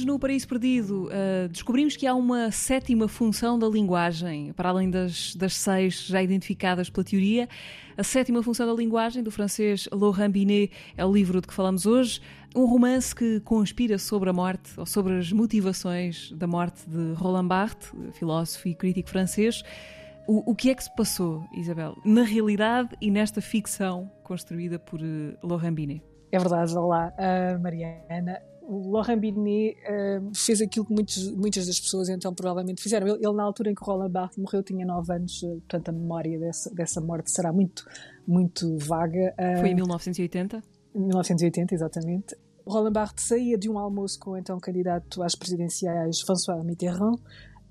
Hoje, no Paraíso Perdido, uh, descobrimos que há uma sétima função da linguagem, para além das, das seis já identificadas pela teoria. A sétima função da linguagem, do francês Laurent Binet, é o livro de que falamos hoje. Um romance que conspira sobre a morte, ou sobre as motivações da morte de Roland Barthes, filósofo e crítico francês. O, o que é que se passou, Isabel, na realidade e nesta ficção construída por uh, Laurent Binet? É verdade, olá, uh, Mariana o Laurent Binet uh, fez aquilo que muitos, muitas das pessoas então provavelmente fizeram. Ele, ele, na altura em que Roland Barthes morreu, tinha 9 anos, uh, portanto a memória dessa, dessa morte será muito, muito vaga. Uh, Foi em 1980? 1980, exatamente. Roland Barthes saía de um almoço com o então candidato às presidenciais François Mitterrand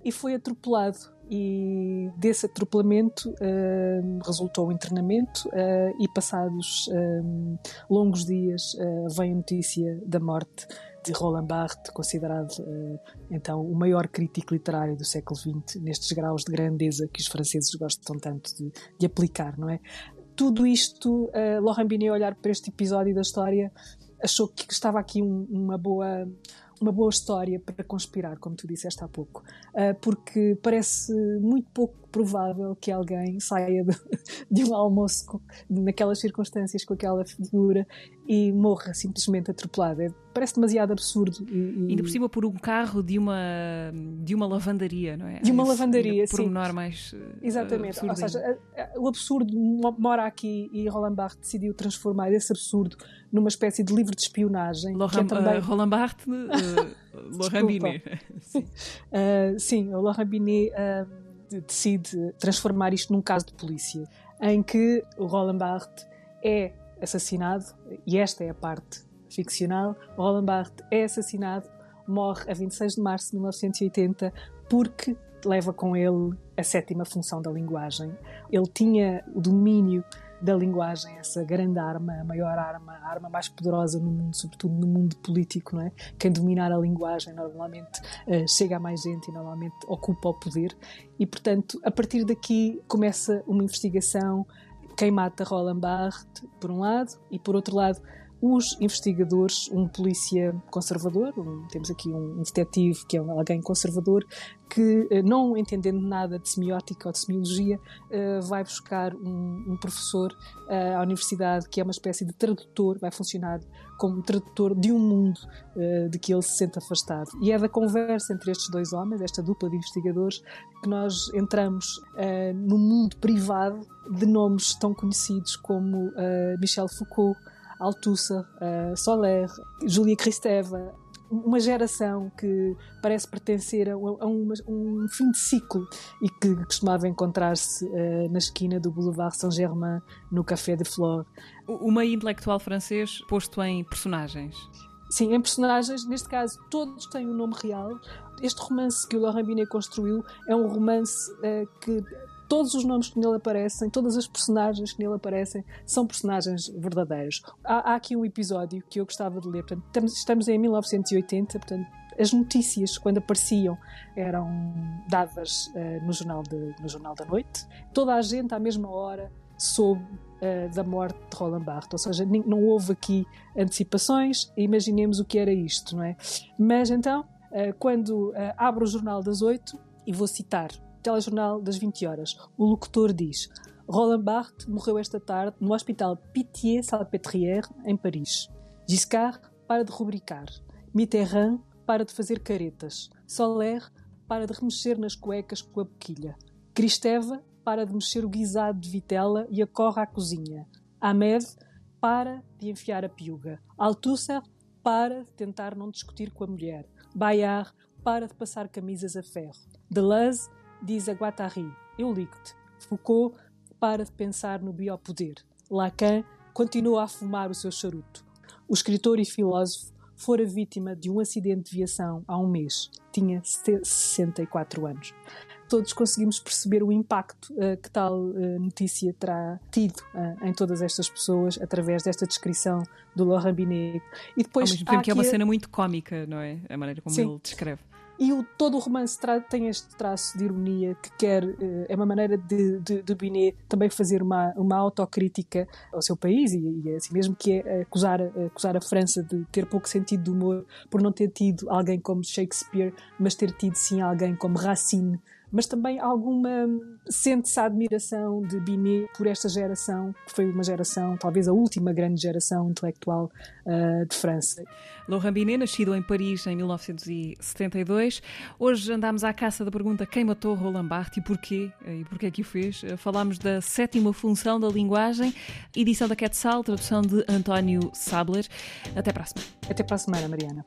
e foi atropelado e desse atropelamento uh, resultou um internamento uh, e passados uh, longos dias vem a notícia da morte de Roland Barthes, considerado então o maior crítico literário do século XX, nestes graus de grandeza que os franceses gostam tanto de, de aplicar, não é? Tudo isto, uh, Laurent Binet, olhar para este episódio da história, achou que estava aqui um, uma boa uma boa história para conspirar, como tu disseste há pouco, uh, porque parece muito pouco provável que alguém saia de, de um almoço naquelas circunstâncias com aquela figura e morra simplesmente atropelado. É, parece demasiado absurdo. E, e... Ainda por cima por um carro de uma, de uma lavandaria, não é? De uma lavandaria, sim. Por menor mais. Exatamente. Ou seja, o absurdo mora aqui e Roland Barthes decidiu transformar esse absurdo numa espécie de livro de espionagem. Laurent, é também... uh, Roland Barthes, uh, Laurent Binet. sim. Uh, sim, o Laurent Binet decide transformar isto num caso de polícia, em que o Roland Barthes é assassinado, e esta é a parte ficcional, o Roland Barthes é assassinado, morre a 26 de março de 1980 porque leva com ele a sétima função da linguagem. Ele tinha o domínio da linguagem, essa grande arma, a maior arma, a arma mais poderosa no mundo, sobretudo no mundo político, não é? Quem dominar a linguagem normalmente uh, chega a mais gente e normalmente ocupa o poder. E, portanto, a partir daqui começa uma investigação. Quem mata Roland Barthes, por um lado, e por outro lado, os investigadores, um polícia conservador, um, temos aqui um, detetive que é alguém conservador, que, eh, não entendendo nada de semiótica ou de semiologia, uh, vai buscar um, professor uh, à universidade que é uma espécie de tradutor, vai funcionar como tradutor de um mundo de que ele se sente afastado. E é da conversa entre estes dois homens, esta dupla de investigadores, que nós entramos no mundo privado de nomes tão conhecidos como Michel Foucault, Althusser, uh, Soler, Julia Kristeva, uma geração que parece pertencer a, uma, um fim de ciclo e que costumava encontrar-se uh, na esquina do Boulevard Saint-Germain, no Café de Flore. O meio intelectual francês posto em personagens. Sim, em personagens, neste caso, todos têm um nome real. Este romance que o Laurent Binet construiu é um romance uh, que todos os nomes que nele aparecem, todas as personagens que nele aparecem, são personagens verdadeiros. Há, há aqui um episódio que eu gostava de ler. Portanto, estamos em 1980, portanto, as notícias, quando apareciam, eram dadas uh, no, jornal de, no Jornal da Noite. Toda a gente, à mesma hora, soube uh, da morte de Roland Barthes. Ou seja, não houve aqui antecipações. Imaginemos o que era isto, não é? Mas então, uh, quando abro o Jornal das Oito, e vou citar telejornal das 20 horas. O locutor diz: Roland Barthes morreu esta tarde no Hospital Pitié-Salpêtrière, em Paris. Giscard para de rubricar. Mitterrand para de fazer caretas. Soler para de remexer nas cuecas com a boquilha. Cristeva para de mexer o guisado de vitela e acorre à cozinha. Ahmed para de enfiar a piuga. Althusser para de tentar não discutir com a mulher. Bayard para de passar camisas a ferro. Deleuze diz a Guattari, eu ligo-te. Foucault para de pensar no biopoder. Lacan continua a fumar o seu charuto. O escritor e filósofo fora vítima de um acidente de viação há um mês. Tinha 64 anos. todos conseguimos perceber o impacto uh, que tal uh, notícia terá tido uh, em todas estas pessoas através desta descrição do Laurent Binet. E depois Ao mesmo tempo que é uma a... cena muito cómica, não é? A maneira como Sim. ele descreve. E o, todo o romance tem este traço de ironia que quer, é uma maneira de, de, de Binet também fazer uma, uma autocrítica ao seu país e, e é assim mesmo que é acusar, acusar a França de ter pouco sentido de humor por não ter tido alguém como Shakespeare, mas ter tido sim alguém como Racine mas também alguma sente-se a admiração de Binet por esta geração, que foi uma geração, talvez a última grande geração intelectual uh, de França. Laurent Binet, nascido em Paris em 1972. Hoje andámos à caça da pergunta quem matou Roland Barthes e porquê, e porquê que o fez. Falámos da sétima função da linguagem, edição da Quetzal, tradução de António Sabler. Até para a semana. Até para a semana, Mariana.